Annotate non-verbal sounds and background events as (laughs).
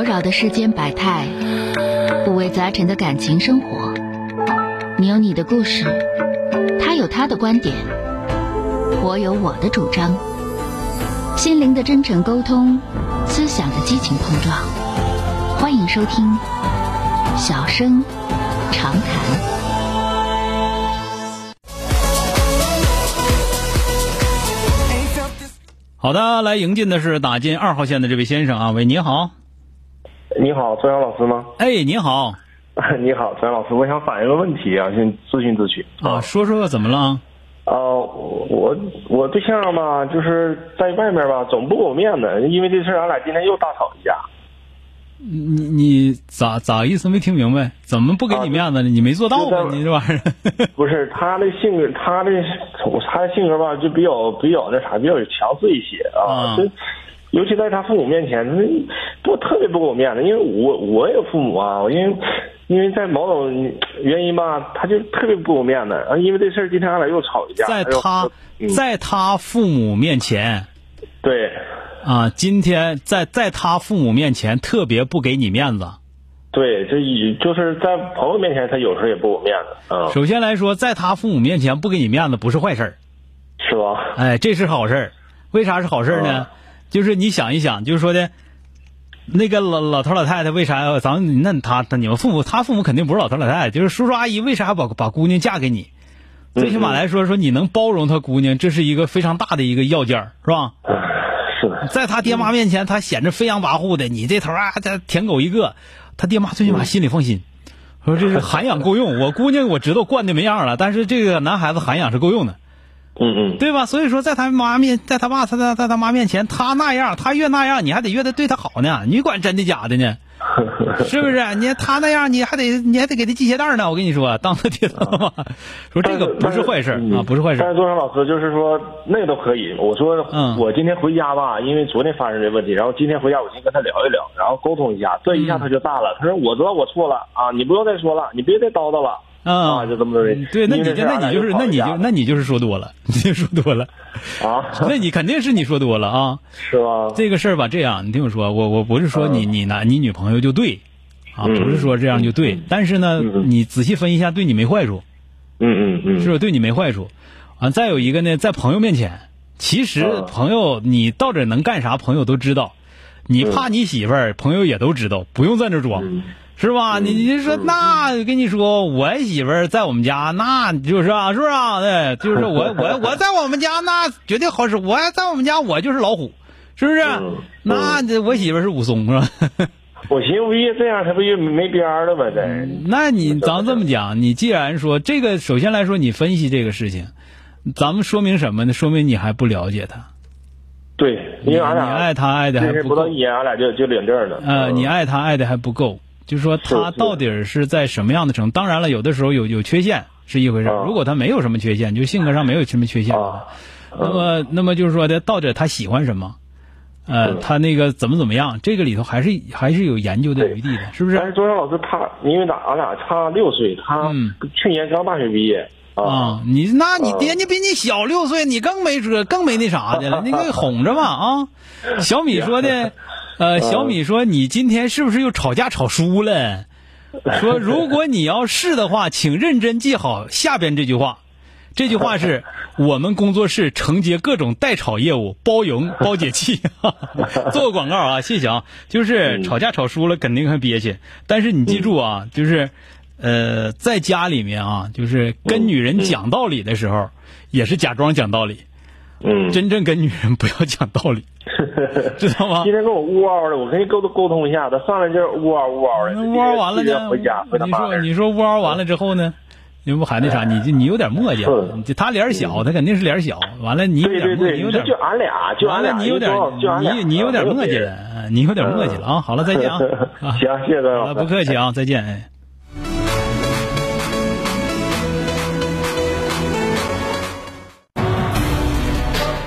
扰扰的世间百态，五味杂陈的感情生活。你有你的故事，他有他的观点，我有我的主张。心灵的真诚沟通，思想的激情碰撞。欢迎收听《小声长谈》。好的，来迎进的是打进二号线的这位先生啊，喂，你好，你好，周阳老师吗？哎，你好，(laughs) 你好，周阳老师，我想反映个问题啊，先咨询咨询啊，说说怎么了？呃，我我对象吧，就是在外面吧，总不给我面子，因为这事，俺俩今天又大吵一架。你你咋咋意思？没听明白？怎么不给你面子呢？你没做到啊？你这玩意儿？(laughs) 不是他的性格，他的他的性格吧，就比较比较那啥，比较强势一些啊。就尤其在他父母面前，他不特别不给我面子，因为我我有父母啊，因为因为在某种原因吧，他就特别不给我面子啊。因为这事儿，今天俺俩又吵一架。在他在他父母面前，对。啊，今天在在他父母面前特别不给你面子，对，这以就是在朋友面前，他有时候也不给我面子。啊，首先来说，在他父母面前不给你面子不是坏事儿，是吧？哎，这是好事儿。为啥是好事儿呢？就是你想一想，就是说的，那个老老头老太太为啥要咱那他他你们父母他父母肯定不是老头老太太，就是叔叔阿姨为啥把把姑娘嫁给你？最起码来说说你能包容他姑娘，这是一个非常大的一个要件，是吧？是在他爹妈面前，他显着飞扬跋扈的，你这头啊，这舔狗一个，他爹妈最起码心里放心，说这是涵养够用。我姑娘我知道惯的没样了，但是这个男孩子涵养是够用的，嗯嗯，对吧？所以说，在他妈面，在他爸他在在他妈面前，他那样，他越那样，你还得越得对他好呢，你管真的假的呢？(laughs) 是不是？你他那样，你还得你还得给他系鞋带呢。我跟你说，当他爹他妈说这个不是坏事啊，不是坏事。但是多少老师就是说那个都可以。我说，嗯，我今天回家吧，因为昨天发生这问题，然后今天回家我先跟他聊一聊，然后沟通一下。这一下他就大了，他说我知道我错了啊，你不用再说了，你别再叨叨了啊，就这么的。对，那你就那你就是那你就那你就是说多了，(laughs) 你就说多了啊，那你肯定是你说多了啊，(laughs) 是吧？这个事儿吧，这样你听我说，我我不是说你你男你女朋友就对。啊，不是说这样就对，但是呢，你仔细分析一下，对你没坏处。嗯嗯嗯，是不是对你没坏处？啊，再有一个呢，在朋友面前，其实朋友你到底能干啥，朋友都知道。你怕你媳妇儿，朋友也都知道，不用在那装，是吧？你你说那跟你说，我媳妇儿在我们家，那就是啊，是不是啊？对，就是我我 (laughs) 我在我们家那绝对好使，我在我们家我就是老虎，是不是？那我媳妇儿是武松，是吧？(laughs) 我寻思越这样，他不越没边儿了吗？这，那你咱这么讲，你既然说这个，首先来说，你分析这个事情，咱们说明什么呢？说明你还不了解他。对，因为俺俩你爱他爱的还不不到一年，俺俩就就领证了。呃，你爱他爱的还不够，就是说他到底是在什么样的程度？当然了，有的时候有有缺陷是一回事如果他没有什么缺陷，就性格上没有什么缺陷，那么那么就是说的，到底他喜欢什么？呃，他那个怎么怎么样？这个里头还是还是有研究的余地的，是不是？但是周山老师他，因为咱俺俩差六岁，他去年刚大学毕业啊。你那你爹你比你小六岁，你更没说更没那啥的了，那个哄着吧啊。小米说的，呃，小米说你今天是不是又吵架吵输了？说如果你要是的话，请认真记好下边这句话。这句话是 (laughs) 我们工作室承接各种代炒业务，包赢 (laughs) 包解气。(laughs) 做个广告啊，谢谢啊。就是吵架吵输了肯定很憋屈，但是你记住啊，就是呃，在家里面啊，就是跟女人讲道理的时候，也是假装讲道理。嗯。真正跟女人不要讲道理，(laughs) 知道吗？今天跟我呜嗷的，我跟你沟通沟通一下，他上来就是呜嗷呜嗷的。呜嗷完了呢？你说你说呜嗷完了之后呢？你不还那啥？你你有点磨叽，就他脸小，他肯定是脸小。完了，你有点磨，你有点就俺俩，就完了，你有点你你有点磨叽了，你有点磨叽了啊！好了，再见啊！(laughs) 行，谢谢老师，不客气啊，再见哎。